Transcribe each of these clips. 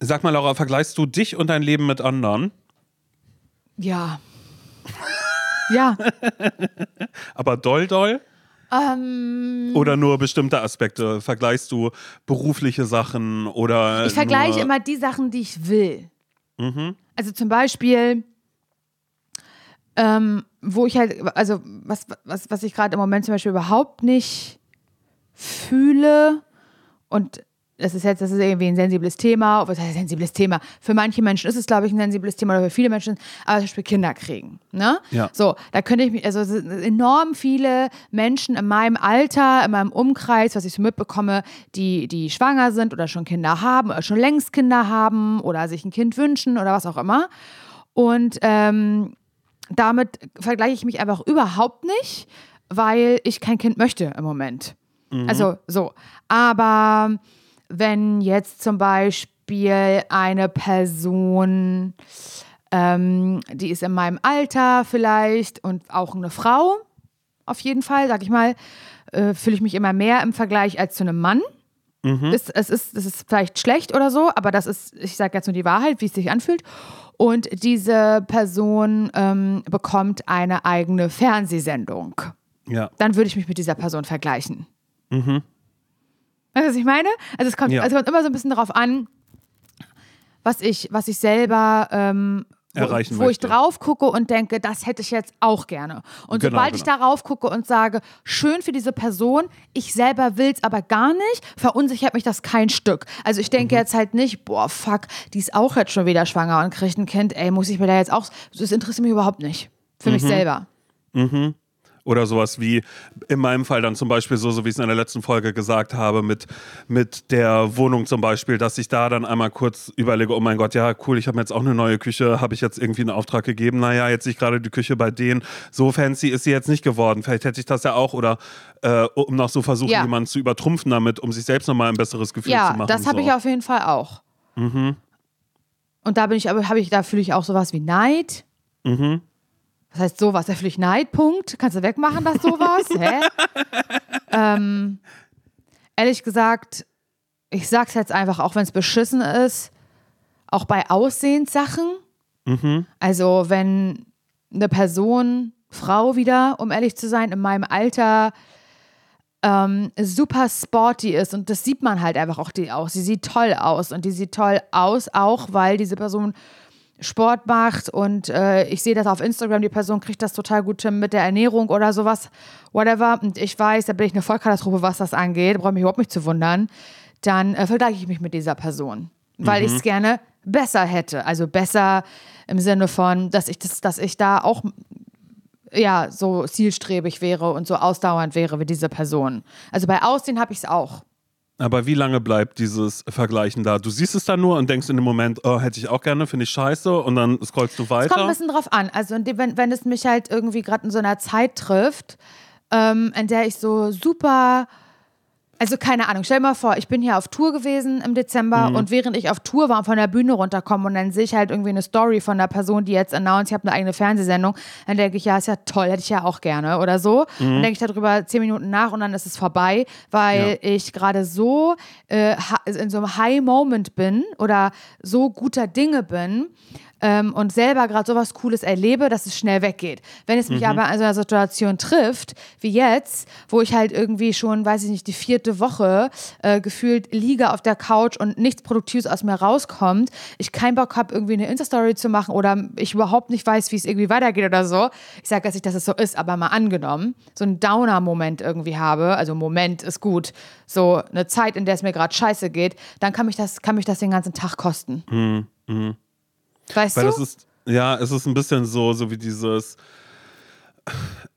Sag mal, Laura, vergleichst du dich und dein Leben mit anderen? Ja. ja. Aber doll, doll? Ähm, Oder nur bestimmte Aspekte? Vergleichst du berufliche Sachen oder. ich vergleiche immer die Sachen, die ich will. Mhm. Also zum Beispiel, ähm, wo ich halt, also was, was, was ich gerade im Moment zum Beispiel überhaupt nicht fühle und das ist jetzt, das ist irgendwie ein sensibles Thema, was heißt sensibles Thema? Für manche Menschen ist es, glaube ich, ein sensibles Thema oder für viele Menschen, aber zum Beispiel Kinder kriegen. Ne? Ja. So, da könnte ich mich, also es sind enorm viele Menschen in meinem Alter, in meinem Umkreis, was ich so mitbekomme, die, die schwanger sind oder schon Kinder haben oder schon längst Kinder haben oder sich ein Kind wünschen oder was auch immer. Und ähm, damit vergleiche ich mich einfach überhaupt nicht, weil ich kein Kind möchte im Moment. Also so. Aber wenn jetzt zum Beispiel eine Person, ähm, die ist in meinem Alter vielleicht und auch eine Frau, auf jeden Fall, sag ich mal, äh, fühle ich mich immer mehr im Vergleich als zu einem Mann. Ist, es, ist, es ist vielleicht schlecht oder so, aber das ist, ich sage jetzt nur die Wahrheit, wie es sich anfühlt. Und diese Person ähm, bekommt eine eigene Fernsehsendung. Ja. Dann würde ich mich mit dieser Person vergleichen. Weißt du, was ich meine? Also es kommt, Ja. es kommt immer so ein bisschen darauf an, was ich, was ich selber ähm, wo, Erreichen wo ich möchte. drauf gucke und denke, das hätte ich jetzt auch gerne. Und Genau, sobald ich genau. darauf gucke und sage, schön für diese Person, ich selber will es aber gar nicht, verunsichert mich das kein Stück. Also ich Mhm. denke jetzt halt nicht, boah, fuck, die ist auch jetzt schon wieder schwanger und kriegt ein Kind, ey, muss ich mir da jetzt auch, das interessiert mich überhaupt nicht. Für Mhm. mich selber. Oder sowas wie in meinem Fall dann zum Beispiel so, so wie ich es in der letzten Folge gesagt habe, mit, mit der Wohnung zum Beispiel, dass ich da dann einmal kurz überlege, oh mein Gott, ja, cool, ich habe jetzt auch eine neue Küche, habe ich jetzt irgendwie einen Auftrag gegeben. Naja, jetzt sehe ich gerade die Küche bei denen, so fancy ist sie jetzt nicht geworden. Vielleicht hätte ich das ja auch oder äh, um noch so versuchen, Ja. jemanden zu übertrumpfen damit, um sich selbst nochmal ein besseres Gefühl zu Ja, machen. das habe so. ich auf jeden Fall auch. Und da bin ich, aber habe ich, da fühle ich auch sowas wie Neid. Das heißt sowas, da fühle ich Neid, Punkt. Kannst du wegmachen, das sowas? Hä? ähm, ehrlich gesagt, ich sag's jetzt einfach, auch wenn es beschissen ist, auch bei Aussehenssachen. Also wenn eine Person, Frau wieder, um ehrlich zu sein, in meinem Alter ähm, super sporty ist und das sieht man halt einfach auch die aus. Sie sieht toll aus und die sieht toll aus, auch weil diese Person Sport macht und äh, ich sehe das auf Instagram, die Person kriegt das total gut mit der Ernährung oder sowas, whatever. Und ich weiß, da bin ich eine Vollkatastrophe, was das angeht, brauche mich überhaupt nicht zu wundern. Dann äh, vergleiche ich mich mit dieser Person, weil ich es gerne besser hätte. Also besser im Sinne von, dass ich das, dass ich da auch ja, so zielstrebig wäre und so ausdauernd wäre wie diese Person. Also bei Aussehen habe ich es auch. Aber wie lange bleibt dieses Vergleichen da? Du siehst es dann nur und denkst in dem Moment, oh, hätte ich auch gerne, finde ich scheiße und dann scrollst du Es kommt ein weiter. bisschen drauf an. Also wenn, wenn es mich halt irgendwie gerade in so einer Zeit trifft, ähm, in der ich so super, also keine Ahnung, stell dir mal vor, ich bin hier auf Tour gewesen im Dezember Mhm. und während ich auf Tour war und von der Bühne runterkomme und dann sehe ich halt irgendwie eine Story von einer Person, die jetzt announced, ich habe eine eigene Fernsehsendung, dann denke ich, ja, ist ja toll, hätte ich ja auch gerne oder so. Mhm. Dann denke ich darüber zehn Minuten nach und dann ist es vorbei, weil ich gerade so äh, in so einem High-Moment bin oder so guter Dinge bin, ähm, und selber gerade sowas Cooles erlebe, dass es schnell weggeht. Wenn es mich aber in so einer Situation trifft, wie jetzt, wo ich halt irgendwie schon, weiß ich nicht, die vierte Woche äh, gefühlt liege auf der Couch und nichts Produktives aus mir rauskommt, ich keinen Bock habe, irgendwie eine Insta-Story zu machen oder ich überhaupt nicht weiß, wie es irgendwie weitergeht oder so. Ich sage jetzt nicht, dass es so ist, aber mal angenommen, so einen Downer-Moment irgendwie habe, also Moment ist gut, so eine Zeit, in der es mir gerade scheiße geht, dann kann mich das, kann mich das den ganzen Tag kosten. Weißt Weil du? das ist, ja, es ist ein bisschen so, so wie dieses.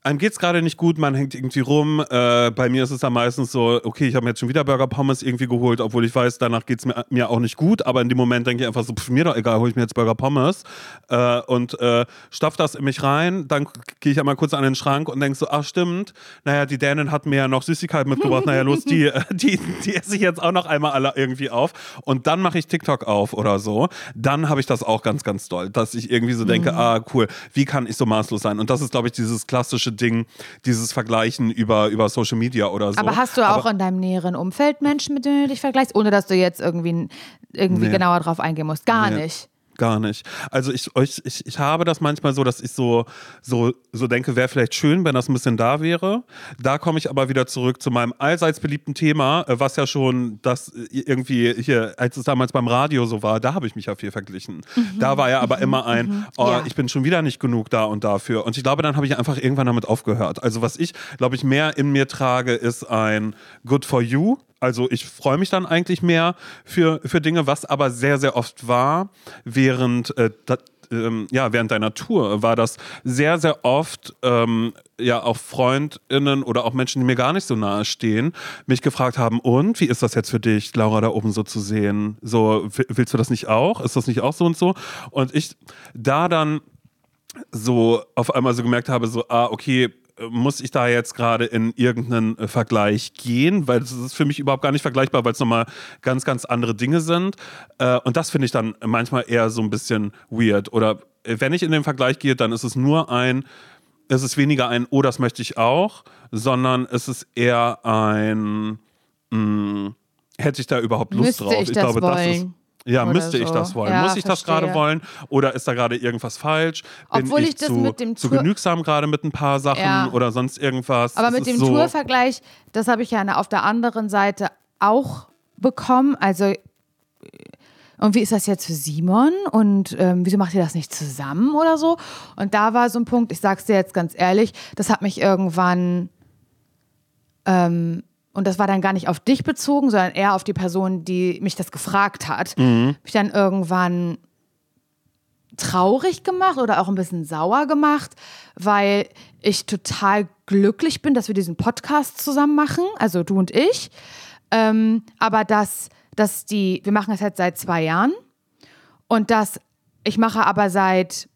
Einem geht es gerade nicht gut, man hängt irgendwie rum. Äh, bei mir ist es dann meistens so, okay, ich habe mir jetzt schon wieder Burger Pommes irgendwie geholt, obwohl ich weiß, danach geht es mir, mir auch nicht gut. Aber in dem Moment denke ich einfach so, pff, mir doch egal, hole ich mir jetzt Burger Pommes äh, und äh, stopf das in mich rein. Dann gehe ich einmal kurz an den Schrank und denke so, ach stimmt, naja, die Dänin hat mir ja noch Süßigkeiten mitgebracht. naja, los, die, äh, die, die esse ich jetzt auch noch einmal alle irgendwie auf. Und dann mache ich TikTok auf oder so. Dann habe ich das auch ganz, ganz doll, dass ich irgendwie so denke, ah, cool, wie kann ich so maßlos sein? Und das ist, glaube ich, dieses klassische klassische Ding, dieses Vergleichen über, über Social Media oder so. Aber hast du auch in deinem näheren Umfeld Menschen, mit denen du dich vergleichst, ohne dass du jetzt irgendwie, irgendwie Nee. genauer drauf eingehen musst? Gar Nee. nicht. Gar nicht. Also ich, ich, ich, ich habe das manchmal so, dass ich so, so, so denke, wäre vielleicht schön, wenn das ein bisschen da wäre. Da komme ich aber wieder zurück zu meinem allseits beliebten Thema, äh, was ja schon das äh, irgendwie hier, als es damals beim Radio so war, da habe ich mich ja viel verglichen. Da war ja aber immer ein, oh, Ja. ich bin schon wieder nicht genug da und dafür. Und ich glaube, dann habe ich einfach irgendwann damit aufgehört. Also was ich, glaube ich, mehr in mir trage, ist ein Good for You. Also ich freue mich dann eigentlich mehr für, für Dinge, was aber sehr, sehr oft war, während, äh, dat, ähm, ja, während deiner Tour war das sehr, sehr oft ähm, ja auch FreundInnen oder auch Menschen, die mir gar nicht so nahe stehen, mich gefragt haben, und wie ist das jetzt für dich, Laura da oben so zu sehen? So, willst du das nicht auch? Ist das nicht auch so und so? Und ich da dann so auf einmal so gemerkt habe, so, ah, okay, muss ich da jetzt gerade in irgendeinen äh, Vergleich gehen, weil das ist für mich überhaupt gar nicht vergleichbar, weil es nochmal ganz, ganz andere Dinge sind. Äh, und das finde ich dann manchmal eher so ein bisschen weird. Oder äh, wenn ich in den Vergleich gehe, dann ist es nur ein, es ist weniger ein, oh, das möchte ich auch, sondern es ist eher ein, mh, hätte ich da überhaupt Lust Müsste drauf? ich das das ist. Ja, müsste ich so. das wollen? Ja, Muss ich das gerade verstehe. wollen? Oder ist da gerade irgendwas falsch? Bin Obwohl ich, ich das zu, mit dem zu Tour- genügsam gerade mit ein paar Sachen Ja. oder sonst irgendwas? Aber mit dem so, Tourvergleich, das habe ich ja auf der anderen Seite auch bekommen. Also, und wie ist das jetzt für Simon? Und ähm, wieso macht ihr das nicht zusammen oder so? Und da war so ein Punkt, ich sag's dir jetzt ganz ehrlich, das hat mich irgendwann, ähm, und das war dann gar nicht auf dich bezogen, sondern eher auf die Person, die mich das gefragt hat, mich dann irgendwann traurig gemacht oder auch ein bisschen sauer gemacht, weil ich total glücklich bin, dass wir diesen Podcast zusammen machen, also du und ich. Ähm, aber dass, dass die, wir machen das jetzt seit zwei Jahren. Und dass ich mache aber seit,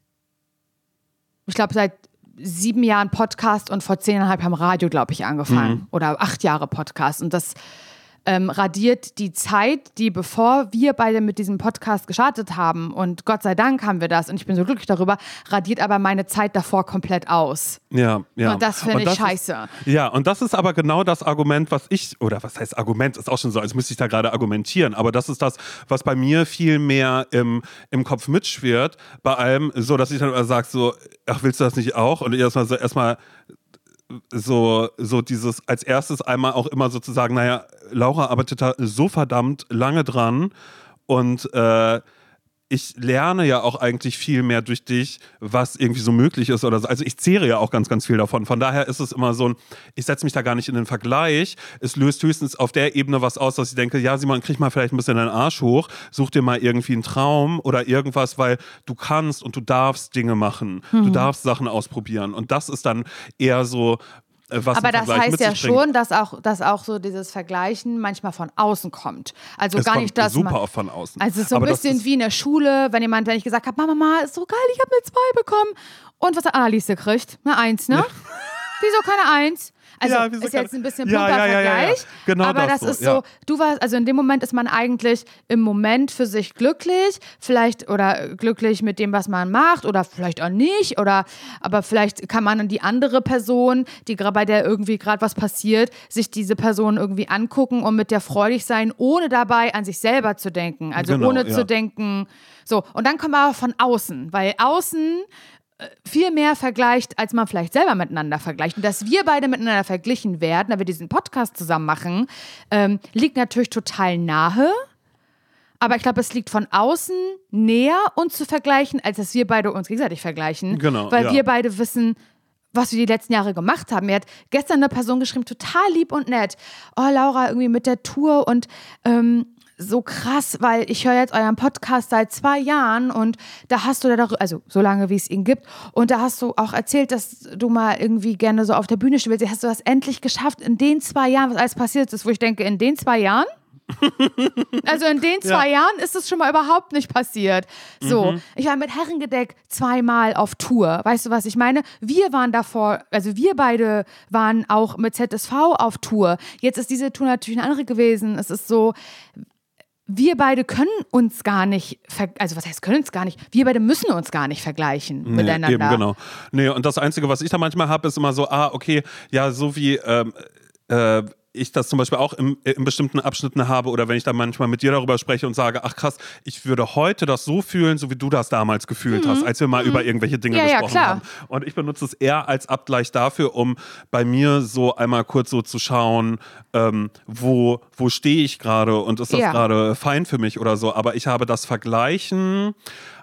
ich glaube, seit sieben Jahren Podcast und vor zehneinhalb haben Radio, glaube ich, angefangen. Oder acht Jahre Podcast. Und das ähm, radiert die Zeit, die bevor wir beide mit diesem Podcast gestartet haben, und Gott sei Dank haben wir das, und ich bin so glücklich darüber, radiert aber meine Zeit davor komplett aus. Ja, ja. Und das finde ich das scheiße. Ist, ja, und das ist aber genau das Argument, was ich, oder was heißt Argument, ist auch schon so, als müsste ich da gerade argumentieren, aber das ist das, was bei mir viel mehr im, im Kopf mitschwirrt, bei allem so, dass ich dann sage, so, ach, willst du das nicht auch? Und erstmal so, erstmal so, so dieses als erstes einmal auch immer sozusagen, naja, Laura arbeitet da so verdammt lange dran und äh, ich lerne ja auch eigentlich viel mehr durch dich, was irgendwie so möglich ist oder so. Also ich zehre ja auch ganz, ganz viel davon. Von daher ist es immer so ein, ich setze mich da gar nicht in den Vergleich. Es löst höchstens auf der Ebene was aus, dass ich denke, ja, Simon, krieg mal vielleicht ein bisschen deinen Arsch hoch, such dir mal irgendwie einen Traum oder irgendwas, weil du kannst und du darfst Dinge machen. Du darfst Sachen ausprobieren. Und das ist dann eher so, was Aber ein das heißt ja schon, dass auch, dass auch so dieses Vergleichen manchmal von außen kommt. Also Es gar nicht, dass super man, oft von außen. Also so ein Aber das bisschen ist- wie in der Schule, wenn jemand, wenn ich gesagt habe, Mama, Mama, ist so geil, ich habe eine 2 bekommen. Und was hat Annalies gekriegt? Eine 1, ne? Wieso keine 1? Also Ja, ist jetzt ein bisschen plumper ja, ja, ja, ja. Vergleich. Genau aber das so, ist so, du warst, also in dem Moment ist man eigentlich im Moment für sich glücklich, vielleicht oder glücklich mit dem, was man macht, oder vielleicht auch nicht, oder aber vielleicht kann man die andere Person, die gerade bei der irgendwie gerade was passiert, sich diese Person irgendwie angucken und mit der freudig sein, ohne dabei an sich selber zu denken. Also Genau, ohne zu denken, so. Und dann kommen wir aber von außen, weil außen viel mehr vergleicht, als man vielleicht selber miteinander vergleicht. Und dass wir beide miteinander verglichen werden, da wir diesen Podcast zusammen machen, ähm, liegt natürlich total nahe. Aber ich glaube, es liegt von außen näher, uns zu vergleichen, als dass wir beide uns gegenseitig vergleichen. Genau, Weil ja. wir beide wissen, was wir die letzten Jahre gemacht haben. Mir hat gestern eine Person geschrieben, total lieb und nett. Oh, Laura, irgendwie mit der Tour und ähm, so krass, weil ich höre jetzt euren Podcast seit zwei Jahren und da hast du da also so lange wie es ihn gibt, und da hast du auch erzählt, dass du mal irgendwie gerne so auf der Bühne stehen willst. Hast du das endlich geschafft in den zwei Jahren, was alles passiert ist, wo ich denke, in den zwei Jahren? Also in den zwei Jahren ist es schon mal überhaupt nicht passiert. So, ich war mit Herrengedeck zweimal auf Tour. Weißt du, was ich meine? Wir waren davor, also wir beide waren auch mit ZSV auf Tour. Jetzt ist diese Tour natürlich eine andere gewesen. Es ist so, wir beide können uns gar nicht, also was heißt können uns gar nicht, wir beide müssen uns gar nicht vergleichen Nee, miteinander. Eben, genau. Nee, und das Einzige, was ich da manchmal habe, ist immer so, ah, okay, ja, so wie ähm, äh, ich das zum Beispiel auch im, in bestimmten Abschnitten habe oder wenn ich dann manchmal mit dir darüber spreche und sage, ach krass, ich würde heute das so fühlen, so wie du das damals gefühlt hast, als wir mal über irgendwelche Dinge Mhm. Ja, ja, gesprochen klar. haben. Und ich benutze es eher als Abgleich dafür, um bei mir so einmal kurz so zu schauen, ähm, wo, wo stehe ich gerade und ist das Ja. gerade fein für mich oder so. Aber ich habe das Vergleichen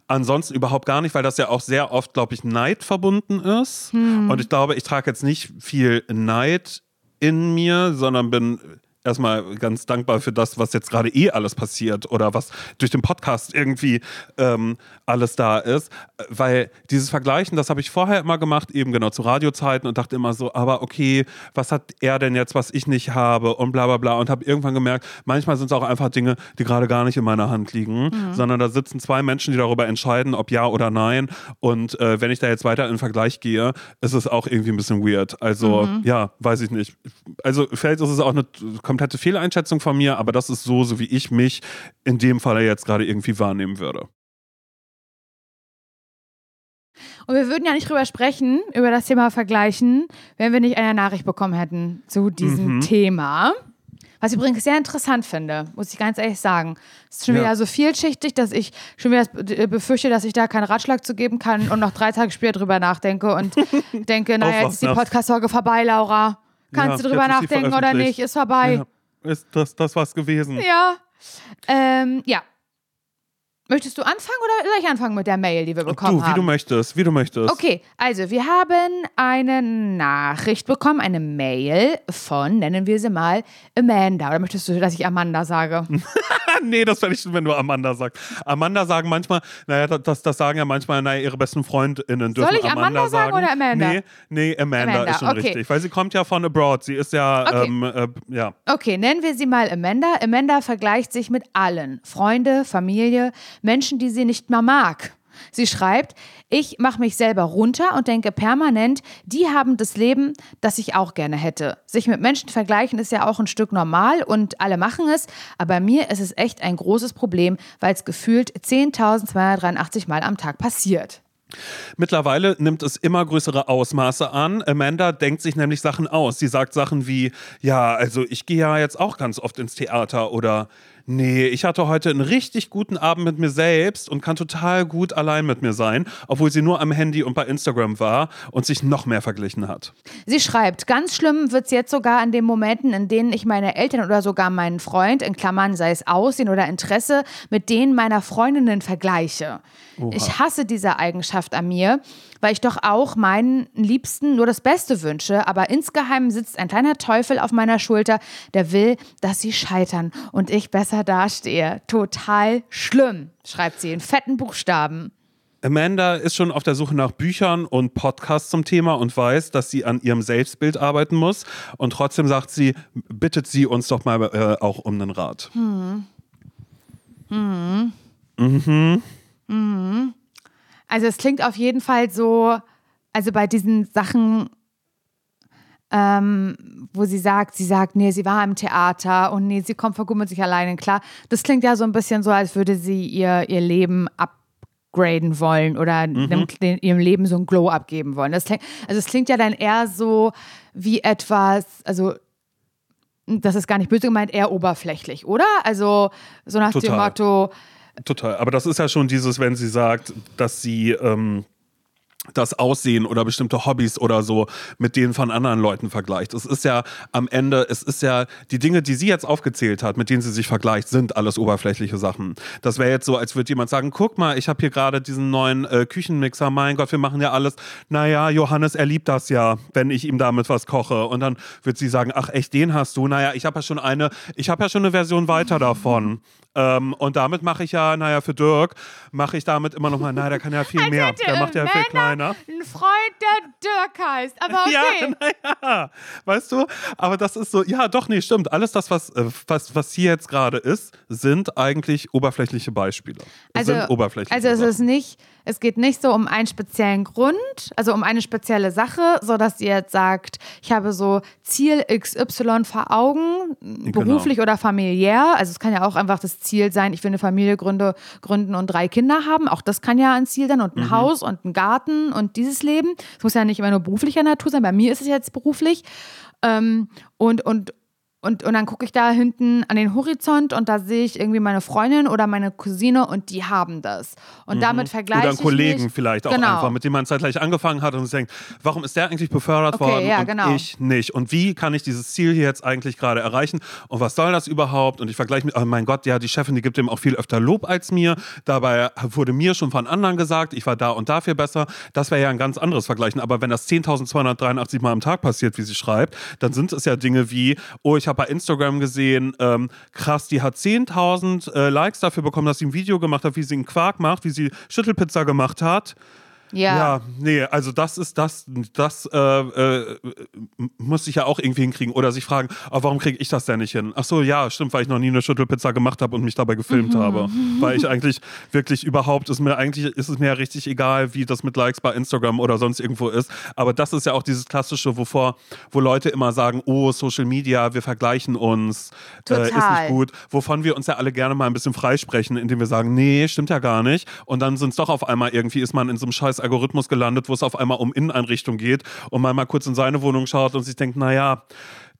ansonsten überhaupt gar nicht, weil das ja auch sehr oft, glaube ich, Neid verbunden ist. Hm. Und ich glaube, ich trage jetzt nicht viel Neid in mir, sondern bin erstmal ganz dankbar für das, was jetzt gerade eh alles passiert oder was durch den Podcast irgendwie ähm, alles da ist. Weil dieses Vergleichen, das habe ich vorher immer gemacht, eben genau zu Radiozeiten und dachte immer so, aber okay, was hat er denn jetzt, was ich nicht habe und bla bla bla und habe irgendwann gemerkt, manchmal sind es auch einfach Dinge, die gerade gar nicht in meiner Hand liegen, sondern da sitzen zwei Menschen, die darüber entscheiden, ob ja oder nein. Und äh, wenn ich da jetzt weiter in den Vergleich gehe, ist es auch irgendwie ein bisschen weird. Also ja, weiß ich nicht. Also vielleicht ist es auch eine komplette Fehleinschätzung von mir, aber das ist so, so wie ich mich in dem Fall jetzt gerade irgendwie wahrnehmen würde. Und wir würden ja nicht drüber sprechen, über das Thema Vergleichen, wenn wir nicht eine Nachricht bekommen hätten zu diesem Mhm. Thema. Was ich übrigens sehr interessant finde, muss ich ganz ehrlich sagen. Es ist schon Ja. wieder so vielschichtig, dass ich schon wieder be- befürchte, dass ich da keinen Ratschlag zu geben kann und noch drei Tage später drüber nachdenke und denke, naja, jetzt ist die Podcast-Folge vorbei, Laura. Kannst Ja, du drüber nachdenken oder nicht? Ist vorbei. Ja, ist das, das was gewesen? Ja. Ähm, ja. Möchtest du anfangen oder soll ich anfangen mit der Mail, die wir bekommen Du, wie haben? du möchtest, wie du möchtest. Okay, also wir haben eine Nachricht bekommen, eine Mail von, nennen wir sie mal, Amanda. Oder möchtest du, dass ich Amanda sage? nee, das fände ich schön, wenn du Amanda sagst. Amanda sagen manchmal, naja, das, das sagen ja manchmal, naja, ihre besten FreundInnen dürfen Soll ich Amanda sagen oder Amanda? Nee, nee Amanda, Amanda, ist schon okay. richtig. Weil sie kommt ja von abroad. Sie ist ja, Okay. ähm, äh, ja. Okay, nennen wir sie mal Amanda. Amanda vergleicht sich mit allen. Freunde, Familie, Menschen, die sie nicht mehr mag. Sie schreibt, ich mache mich selber runter und denke permanent, die haben das Leben, das ich auch gerne hätte. Sich mit Menschen vergleichen ist ja auch ein Stück normal und alle machen es, aber bei mir ist es echt ein großes Problem, weil es gefühlt 10.283 Mal am Tag passiert. Mittlerweile nimmt es immer größere Ausmaße an. Amanda denkt sich nämlich Sachen aus. Sie sagt Sachen wie, ja, also ich gehe ja jetzt auch ganz oft ins Theater oder nee, ich hatte heute einen richtig guten Abend mit mir selbst und kann total gut allein mit mir sein, obwohl sie nur am Handy und bei Instagram war und sich noch mehr verglichen hat. Sie schreibt, ganz schlimm wird es jetzt sogar an den Momenten, in denen ich meine Eltern oder sogar meinen Freund, in Klammern sei es Aussehen oder Interesse, mit denen meiner Freundinnen vergleiche. Ich hasse diese Eigenschaft an mir, weil ich doch auch meinen Liebsten nur das Beste wünsche, aber insgeheim sitzt ein kleiner Teufel auf meiner Schulter, der will, dass sie scheitern und ich besser dastehe. Total schlimm, schreibt sie in fetten Buchstaben. Amanda ist schon auf der Suche nach Büchern und Podcasts zum Thema und weiß, dass sie an ihrem Selbstbild arbeiten muss. Und trotzdem sagt sie, bittet sie uns doch mal äh, auch um einen Rat. Also es klingt auf jeden Fall so, also bei diesen Sachen, ähm, wo sie sagt, sie sagt, nee, sie war im Theater und nee, sie kommt mit sich alleine klar. Das klingt ja so ein bisschen so, als würde sie ihr, ihr Leben upgraden wollen oder dem, den, ihrem Leben so ein Glow abgeben wollen. Das klingt, also es klingt ja dann eher so wie etwas, also das ist gar nicht böse gemeint, eher oberflächlich, oder? Also so nach dem Total. Motto, Total. Aber das ist ja schon dieses, wenn sie sagt, dass sie ähm, das Aussehen oder bestimmte Hobbys oder so mit denen von anderen Leuten vergleicht. Es ist ja am Ende, es ist ja die Dinge, die sie jetzt aufgezählt hat, mit denen sie sich vergleicht, sind alles oberflächliche Sachen. Das wäre jetzt so, als würde jemand sagen, guck mal, ich habe hier gerade diesen neuen äh, Küchenmixer, mein Gott, wir machen ja alles. Naja, Johannes, er liebt das ja, wenn ich ihm damit was koche. Und dann wird sie sagen, ach echt, den hast du? Naja, ich habe ja schon eine, ich habe ja schon eine Version weiter davon. Ähm, und damit mache ich ja, naja, für Dirk mache ich damit immer noch mal, naja, der kann ja viel mehr. Der macht ja viel Amanda kleiner. einer. Ein Freund, der Dirk heißt, aber okay. Ja, naja, weißt du, aber das ist so, ja, doch, nee, stimmt. Alles das, was, äh, was, was hier jetzt gerade ist, sind eigentlich oberflächliche Beispiele. Also, sind oberflächliche also es ist nicht, es geht nicht so um einen speziellen Grund, also um eine spezielle Sache, so dass ihr jetzt sagt, ich habe so Ziel XY vor Augen, Genau. beruflich oder familiär. Also es kann ja auch einfach das Ziel sein, ich will eine Familie gründe, gründen und drei Kinder haben. Auch das kann ja ein Ziel sein und ein Mhm. Haus und ein Garten und dieses Leben. Es muss ja nicht immer nur beruflicher Natur sein. Bei mir ist es jetzt beruflich. Ähm, und, und, und, und dann gucke ich da hinten an den Horizont und da sehe ich irgendwie meine Freundin oder meine Cousine und die haben das. Und damit vergleiche Mhm. Oder einen ich Kollegen mich. vielleicht auch genau. einfach, mit dem man zeitgleich angefangen hat und sich denkt, warum ist der eigentlich befördert Okay, worden ja, und genau. ich nicht? Und wie kann ich dieses Ziel hier jetzt eigentlich gerade erreichen? Und was soll das überhaupt? Und ich vergleiche mit, oh mein Gott, ja, die Chefin, die gibt dem auch viel öfter Lob als mir. Dabei wurde mir schon von anderen gesagt, ich war da und dafür besser. Das wäre ja ein ganz anderes Vergleichen. Aber wenn das 10.283 Mal am Tag passiert, wie sie schreibt, dann sind es ja Dinge wie, oh, ich habe bei Instagram gesehen, ähm, krass, die hat 10.000 äh, Likes dafür bekommen, dass sie ein Video gemacht hat, wie sie einen Quark macht, wie sie Schüttelpizza gemacht hat. Ja. Ja, nee, also das ist das, das äh, äh, muss ich ja auch irgendwie hinkriegen. Oder sich fragen, oh, warum kriege ich das denn nicht hin? Ach so, ja, stimmt, weil ich noch nie eine Schüttelpizza gemacht habe und mich dabei gefilmt habe. Weil ich eigentlich wirklich überhaupt, ist mir eigentlich, ist es mir ja richtig egal, wie das mit Likes bei Instagram oder sonst irgendwo ist. Aber das ist ja auch dieses klassische, wovor, wo Leute immer sagen, oh, Social Media, wir vergleichen uns, äh, ist nicht gut. Wovon wir uns ja alle gerne mal ein bisschen freisprechen, indem wir sagen, nee, stimmt ja gar nicht. Und dann sind es doch auf einmal irgendwie, ist man in so einem scheiß Algorithmus gelandet, wo es auf einmal um Inneneinrichtung geht und man mal kurz in seine Wohnung schaut und sich denkt, naja,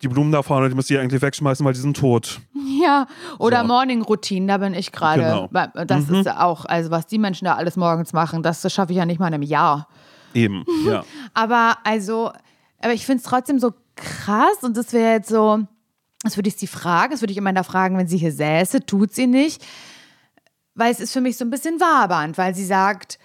die Blumen da vorne, die muss ich eigentlich wegschmeißen, weil die sind tot. Ja, oder So. Morning Routine, da bin ich gerade. Genau. Weil Das ist auch, also was die Menschen da alles morgens machen, das schaffe ich ja nicht mal in einem Jahr. Eben, ja. Aber also, aber ich finde es trotzdem so krass und das wäre jetzt so, das würde ich sie fragen, das würde ich immer fragen, wenn sie hier säße, tut sie nicht. Weil es ist für mich so ein bisschen wabernd, weil sie sagt,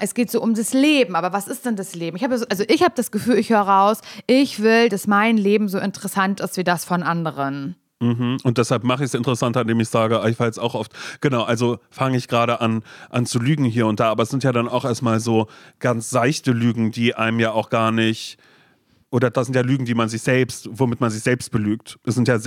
es geht so um das Leben, aber was ist denn das Leben? Ich habe so, also ich habe das Gefühl, ich höre raus, ich will, dass mein Leben so interessant ist wie das von anderen. Mhm. Und deshalb mache ich es interessanter, indem ich sage, ich jetzt auch oft, genau, also fange ich gerade an, an zu lügen hier und da, aber es sind ja dann auch erstmal so ganz seichte Lügen, die einem ja auch gar nicht, oder das sind ja Lügen, die man sich selbst, womit man sich selbst belügt. Es sind ja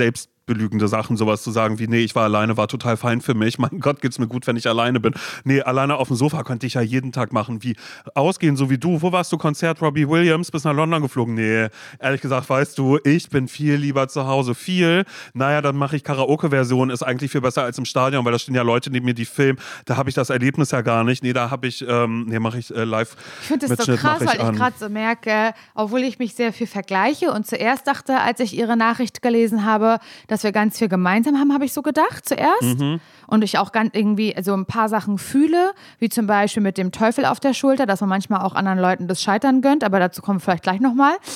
selbstbelügende Sachen, sowas zu sagen wie, nee, ich war alleine, war total fein für mich. Mein Gott, geht's mir gut, wenn ich alleine bin. Nee, alleine auf dem Sofa könnte ich ja jeden Tag machen. Wie ausgehen, so wie du. Wo warst du? Konzert Robbie Williams, bis nach London geflogen? Nee, ehrlich gesagt, weißt du, ich bin viel lieber zu Hause. Viel. Naja, dann mache ich Karaoke-Version, ist eigentlich viel besser als im Stadion, weil da stehen ja Leute neben mir, die filmen. Da habe ich das Erlebnis ja gar nicht. Nee, da habe ich, ähm, nee, mache ich äh, live. Ich finde das so krass, weil ich gerade so merke, obwohl ich mich sehr viel vergleiche und zuerst dachte, als ich ihre Nachricht gelesen habe, dass wir ganz viel gemeinsam haben, habe ich so gedacht zuerst. Mhm. Und ich auch ganz irgendwie so ein paar Sachen fühle, wie zum Beispiel mit dem Teufel auf der Schulter, dass man manchmal auch anderen Leuten das Scheitern gönnt, aber dazu kommen wir vielleicht gleich nochmal.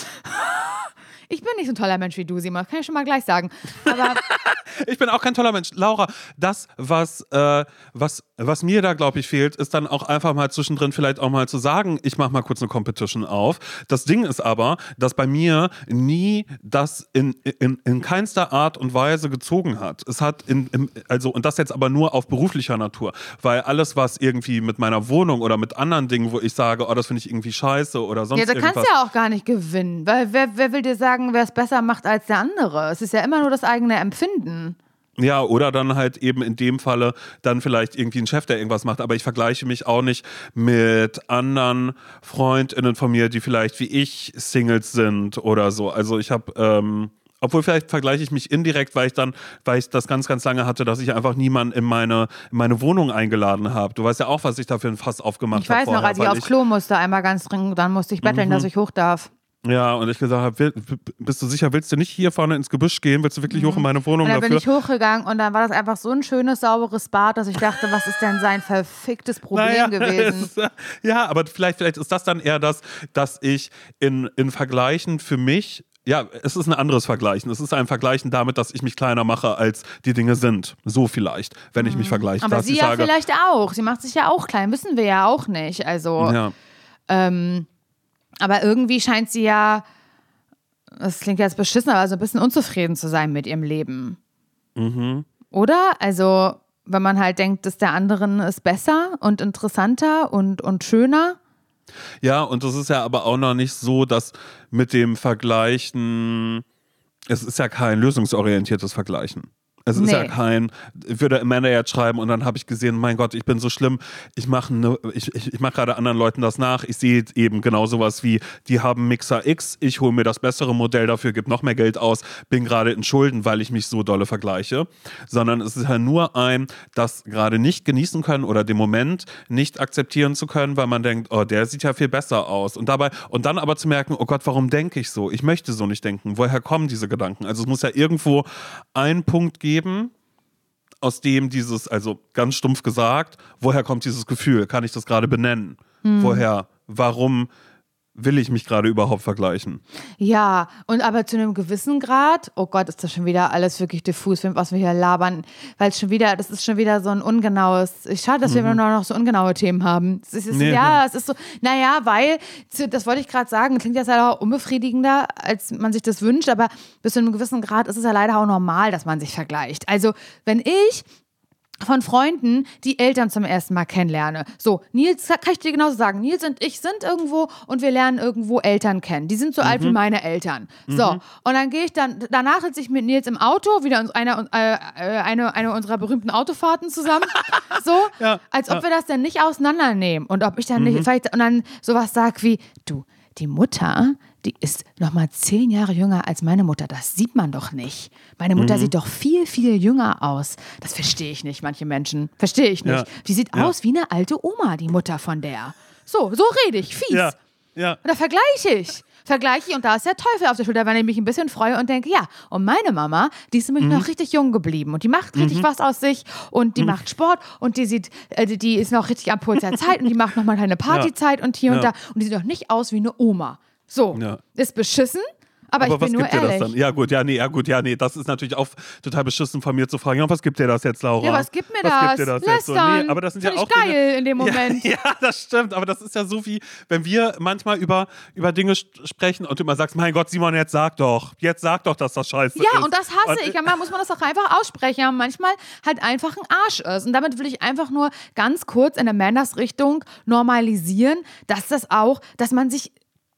Ich bin nicht so ein toller Mensch wie du, Simon, kann ich schon mal gleich sagen. Ich bin auch kein toller Mensch. Laura, das, was, äh, was, was mir da, glaube ich, fehlt, ist dann auch einfach mal zwischendrin vielleicht auch mal zu sagen, ich mache mal kurz eine Competition auf. Das Ding ist aber, dass bei mir nie das in, in, in keinster Art und Weise gezogen hat. Es hat in, im, also, und das jetzt aber nur auf beruflicher Natur, weil alles, was irgendwie mit meiner Wohnung oder mit anderen Dingen, wo ich sage, oh, das finde ich irgendwie scheiße oder sonst ja, da irgendwas. kannst du ja auch gar nicht gewinnen, weil wer, wer will dir sagen, wer es besser macht als der andere? Es ist ja immer nur das eigene Empfinden. Ja, oder dann halt eben in dem Falle dann vielleicht irgendwie ein Chef, der irgendwas macht. Aber ich vergleiche mich auch nicht mit anderen FreundInnen von mir, die vielleicht wie ich Singles sind oder so. Also ich habe, ähm, obwohl vielleicht vergleiche ich mich indirekt, weil ich dann, weil ich das ganz, ganz lange hatte, dass ich einfach niemanden in meine, in meine Wohnung eingeladen habe. Du weißt ja auch, was ich da für ein Fass aufgemacht Ich habe. weiß noch, vorher, als ich aufs Klo musste, einmal ganz dringend, dann musste ich betteln, dass ich hoch darf. Ja, und ich gesagt habe, bist du sicher, willst du nicht hier vorne ins Gebüsch gehen? Willst du wirklich hoch in meine Wohnung Und dann bin dafür? ich hochgegangen und dann war das einfach so ein schönes, sauberes Bad, dass ich dachte, was ist denn sein verficktes Problem Naja, gewesen? es ist, ja, aber vielleicht, vielleicht ist das dann eher das, dass ich in, in Vergleichen für mich, ja, es ist ein anderes Vergleichen. Es ist ein Vergleichen damit, dass ich mich kleiner mache, als die Dinge sind. So vielleicht, wenn ich mich vergleiche. Mhm. Aber dass sie ja sage, vielleicht auch. Sie macht sich ja auch klein, wissen wir ja auch nicht. Also, ja. ähm, aber irgendwie scheint sie ja, das klingt jetzt beschissen, aber so ein bisschen unzufrieden zu sein mit ihrem Leben. Mhm. Oder? Also, wenn man halt denkt, dass der anderen ist besser und interessanter und, und schöner. Ja, und das ist ja aber auch noch nicht so, dass mit dem Vergleichen, es ist ja kein lösungsorientiertes Vergleichen. Es ist Nee. ja kein, ich würde Amanda jetzt schreiben und dann habe ich gesehen, mein Gott, ich bin so schlimm, ich mache ne, ich, ich, ich mach gerade anderen Leuten das nach. Ich sehe eben genau sowas wie, die haben Mixer X, ich hole mir das bessere Modell dafür, gebe noch mehr Geld aus, bin gerade in Schulden, weil ich mich so dolle vergleiche. Sondern es ist ja nur ein, das gerade nicht genießen können oder den Moment nicht akzeptieren zu können, weil man denkt, oh, der sieht ja viel besser aus. Und dabei, und dann aber zu merken, oh Gott, warum denke ich so? Ich möchte so nicht denken. Woher kommen diese Gedanken? Also es muss ja irgendwo einen Punkt geben, aus dem dieses, also ganz stumpf gesagt, woher kommt dieses Gefühl? Kann ich das gerade benennen? Woher? Warum will ich mich gerade überhaupt vergleichen? Ja, und aber zu einem gewissen Grad, oh Gott, ist das schon wieder alles wirklich diffus, was wir hier labern, weil es schon wieder, das ist schon wieder so ein ungenaues, schade, dass wir immer noch so ungenaue Themen haben. Es ist, Mhm. Nee. ja, es ist so, naja, weil, das wollte ich gerade sagen, klingt jetzt leider auch unbefriedigender, als man sich das wünscht, aber bis zu einem gewissen Grad ist es ja leider auch normal, dass man sich vergleicht. Also, wenn ich von Freunden die Eltern zum ersten Mal kennenlerne. So, Nils, kann ich dir genauso sagen, Nils und ich sind irgendwo und wir lernen irgendwo Eltern kennen. Die sind so alt wie meine Eltern. So, und dann gehe ich dann, danach sitze ich mit Nils im Auto, wieder uns- einer, äh, äh, eine, eine unserer berühmten Autofahrten zusammen. So, Ja, als ob wir das dann nicht auseinandernehmen und ob ich dann nicht, vielleicht, und dann sowas sag wie, du, die Mutter, die ist noch mal zehn Jahre jünger als meine Mutter. Das sieht man doch nicht. Meine Mutter sieht doch viel, viel jünger aus. Das verstehe ich nicht, manche Menschen. Verstehe ich nicht. Ja. Die sieht Ja. aus wie eine alte Oma, die Mutter von der. So, so rede ich, fies. Ja, ja. Und da vergleiche ich. Vergleiche ich und da ist der Teufel auf der Schulter, weil ich mich ein bisschen freue und denke, ja, und meine Mama, die ist nämlich noch richtig jung geblieben und die macht richtig was aus sich und die macht Sport und die sieht, äh, die- ist noch richtig am Puls der Zeit und die macht nochmal eine Partyzeit und hier und Ja. da und die sieht doch nicht aus wie eine Oma. So, Ja. ist beschissen, aber, Aber ich was bin nur gibt dir das ehrlich. dann? Ja, gut, ja, nee, ja, gut, ja, nee, das ist natürlich auch total beschissen von mir zu fragen. Ja, was gibt dir das jetzt, Laura? Ja, was gibt mir was das? Gibt dir das jetzt so? Lästern. Nee, aber das sind Find ja auch geil Dinge, in dem Moment. Ja, ja, das stimmt, aber das ist ja so wie, wenn wir manchmal über, über Dinge sprechen und du immer sagst, mein Gott, Simon, jetzt sag doch, jetzt sag doch, dass das scheiße ist. Ja, und das hasse Und- ich. Manchmal muss man das auch einfach aussprechen. Ja, manchmal halt einfach ein Arsch ist. Und damit will ich einfach nur ganz kurz in der Manners-Richtung normalisieren, dass das auch, dass man sich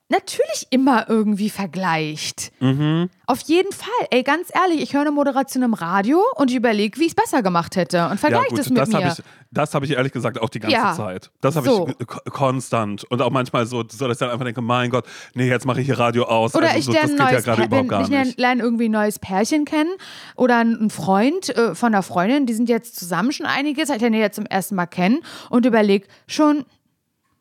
natürlich immer irgendwie vergleicht. Auf jeden Fall. Ey, ganz ehrlich, ich höre eine Moderation im Radio und ich überlege, wie ich es besser gemacht hätte und ja, vergleiche gut, das mit das mir. habe ich, das hab ich ehrlich gesagt auch die ganze Ja. Zeit. Das habe So. ich ko- konstant. Und auch manchmal so, so, dass ich dann einfach denke, mein Gott, nee, jetzt mache ich hier Radio aus. Oder also ich so, lerne das geht ja gerade überhaupt gar ich lerne, nicht. lerne irgendwie ein neues Pärchen kennen oder einen Freund äh, von einer Freundin, die sind jetzt zusammen schon einige Zeit, ich lerne jetzt zum ersten Mal kennen und überlege schon,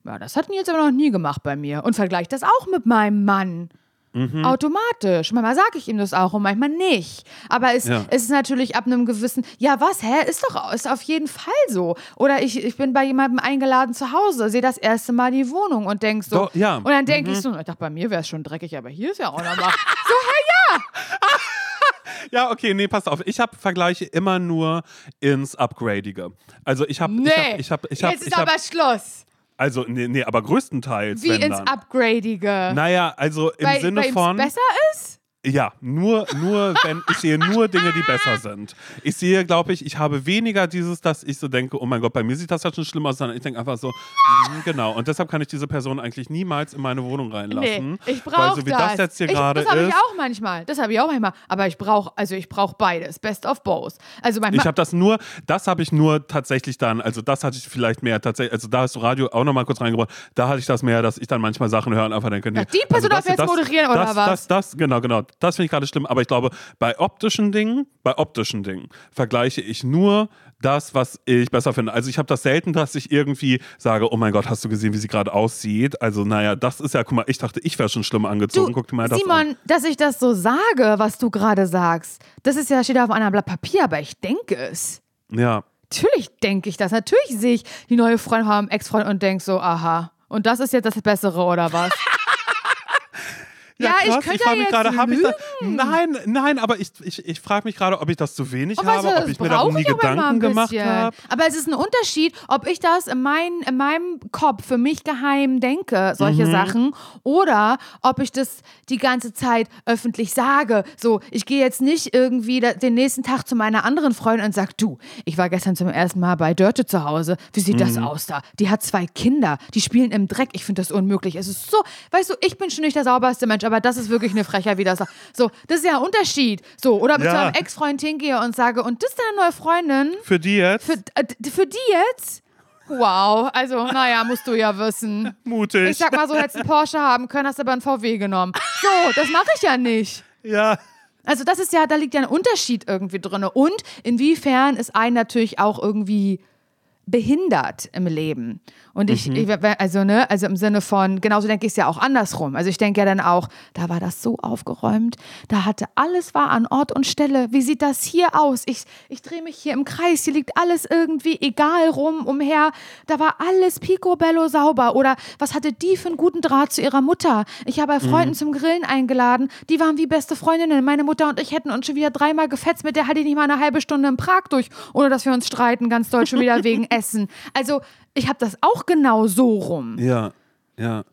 ja, das hat Nils aber noch nie gemacht bei mir und vergleiche das auch mit meinem Mann. Mhm. Automatisch. Manchmal sage ich ihm das auch und manchmal nicht. Aber es, Ja. es ist natürlich ab einem gewissen, ja was, hä, ist doch ist auf jeden Fall so. Oder ich, ich bin bei jemandem eingeladen zu Hause, sehe das erste Mal die Wohnung und denk so. Doch, ja. Und dann denke Mhm. ich so, ich dachte, bei mir wäre es schon dreckig, aber hier ist ja auch noch mal. so, hey, Ja, okay, nee, pass auf. Ich habe Vergleiche immer nur ins Upgradige. Also ich habe, nee, ich habe, ich habe, ich habe, jetzt ist hab, aber Schluss. Also nee, nee, aber größtenteils, Wie ins dann. Upgradige. Naja, also im weil, Sinne von, besser ist? Ja, nur, nur, wenn ich sehe nur Dinge, die besser sind. Ich sehe, glaube ich, ich habe weniger dieses, dass ich so denke, oh mein Gott, bei mir sieht das ja schon schlimm aus, sondern ich denke einfach so, mhm, genau. Und deshalb kann ich diese Person eigentlich niemals in meine Wohnung reinlassen. Nee, ich brauche so wie das. das jetzt hier gerade das habe ich ist. auch manchmal. Das habe ich auch manchmal. Aber ich brauche, also ich brauche beides. Best of both. Also manchmal. Ich habe das nur, das habe ich nur tatsächlich dann, also das hatte ich vielleicht mehr tatsächlich, also da hast du Radio auch nochmal kurz reingebracht, da hatte ich das mehr, dass ich dann manchmal Sachen höre und einfach denke, nee, Ja, die Person also darf jetzt moderieren, oder das, was? Das, das, genau, genau, das finde ich gerade schlimm, aber ich glaube, bei optischen Dingen, bei optischen Dingen vergleiche ich nur das, was ich besser finde. Also ich habe das selten, dass ich irgendwie sage, oh mein Gott, hast du gesehen, wie sie gerade aussieht? Also naja, das ist ja, guck mal, ich dachte, ich wäre schon schlimm angezogen, guck dir mal das an. Simon, dass ich das so sage, was du gerade sagst, das ist ja, steht auf einem Blatt Papier, aber ich denke es. Ja, Natürlich denke ich das. Natürlich sehe ich die neue Freundin von meinem Ex-Freund und denke so, aha. Und das ist jetzt das Bessere oder was? Ja, ich krass, könnte frag ja mich gerade, hab ich da, lügen. Nein, nein, aber ich, ich, ich frage mich gerade, ob ich das zu wenig weißt habe, du, ob das ich mir brauche nie ich Gedanken gemacht habe. Aber es ist ein Unterschied, ob ich das in, mein, in meinem Kopf für mich geheim denke, Mhm. solche Sachen, oder ob ich das die ganze Zeit öffentlich sage. So, ich gehe jetzt nicht irgendwie da, den nächsten Tag zu meiner anderen Freundin und sage, du, ich war gestern zum ersten Mal bei Dörte zu Hause. Wie sieht das Mhm. aus da? Die hat zwei Kinder, die spielen im Dreck. Ich finde das unmöglich. Es ist so, weißt du, ich bin schon nicht der sauberste Mensch, aber das ist wirklich eine Frechheit, wie das so. Das ist ja ein Unterschied. So, oder mit Ja. zu einem Ex-Freund hingehe und sage, und das ist deine neue Freundin? Für die jetzt? Für, äh, für die jetzt? Wow, also, naja, musst du ja wissen. Mutig. Ich sag mal so, hättest einen Porsche haben können, hast aber einen VW genommen. So, das mache ich ja nicht. ja. Also das ist ja, da liegt ja ein Unterschied irgendwie drin. Und inwiefern ist ein natürlich auch irgendwie behindert im Leben. Und ich, ich also ne, also im Sinne von, genauso denke ich es ja auch andersrum. Also ich denke ja dann auch, da war das so aufgeräumt, da hatte alles war an Ort und Stelle. Wie sieht das hier aus? Ich, ich drehe mich hier im Kreis, hier liegt alles irgendwie egal rum, umher. Da war alles picobello sauber. Oder was hatte die für einen guten Draht zu ihrer Mutter? Ich habe bei Freunden zum Grillen eingeladen, die waren wie beste Freundinnen. Meine Mutter und ich hätten uns schon wieder dreimal gefetzt, mit der hatte ich nicht mal eine halbe Stunde in Prag durch, ohne dass wir uns streiten, ganz deutsch schon wieder wegen Essen. Also ich habe das auch genau so rum. Ja. Ja.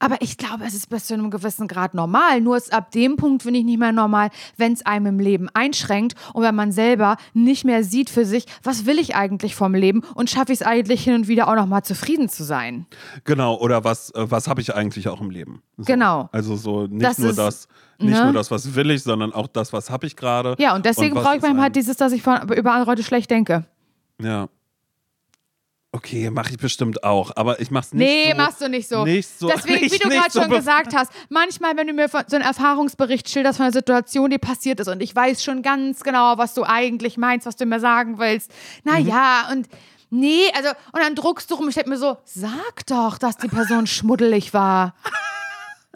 Aber ich glaube, es ist bis zu einem gewissen Grad normal. Nur ist ab dem Punkt, finde ich, nicht mehr normal, wenn es einem im Leben einschränkt und wenn man selber nicht mehr sieht für sich, was will ich eigentlich vom Leben und schaffe ich es eigentlich hin und wieder auch nochmal zufrieden zu sein. Genau, oder was, äh, was habe ich eigentlich auch im Leben? So. Genau. Also so nicht Das nur ist, das, nicht ne? nur das, was will ich, sondern auch das, was habe ich gerade. Ja, und deswegen brauche ich manchmal halt dieses, dass ich von, über andere Leute schlecht denke. Ja. Okay, mache ich bestimmt auch, aber ich mach's nicht Nee, so. machst du nicht so. Nicht so. Deswegen, nicht, wie du gerade so schon gesagt hast, manchmal, wenn du mir so einen Erfahrungsbericht schilderst von einer Situation, die passiert ist und ich weiß schon ganz genau, was du eigentlich meinst, was du mir sagen willst. Naja, und nee, also, und dann druckst du rum, ich denke mir so, sag doch, dass die Person schmuddelig war.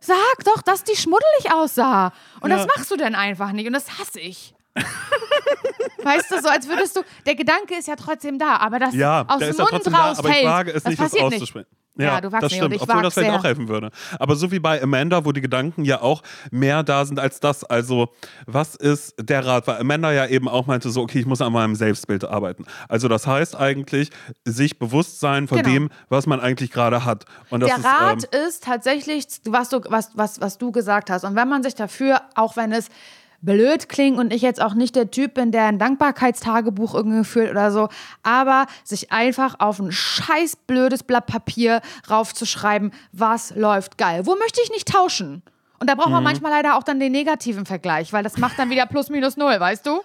Sag doch, dass die schmuddelig aussah. Und das Ja. machst du dann einfach nicht und das hasse ich. Weißt du, so als würdest du, der Gedanke ist ja trotzdem da, aber das Ja, aus dem ja Mund trotzdem da, aber ich rausfällt, wage es das nicht, das passiert auszusprechen. Ja, du wagst das stimmt, ich obwohl das vielleicht sehr. auch helfen würde. Aber so wie bei Amanda, wo die Gedanken ja auch mehr da sind als das. Also, was ist der Rat? Weil Amanda ja eben auch meinte, so, okay, ich muss an meinem Selbstbild arbeiten. Also, das heißt eigentlich, sich bewusst sein von Genau. dem, was man eigentlich gerade hat. Und das Der ist, Rat ähm, ist tatsächlich, was du, was, was, was du gesagt hast. Und wenn man sich dafür, auch wenn es blöd klingt und ich jetzt auch nicht der Typ bin, der ein Dankbarkeitstagebuch irgendwie führt oder so, aber sich einfach auf ein scheiß blödes Blatt Papier raufzuschreiben, was läuft geil. Wo möchte ich nicht tauschen? Und da braucht Mhm. man manchmal leider auch dann den negativen Vergleich, weil das macht dann wieder plus minus null, weißt du?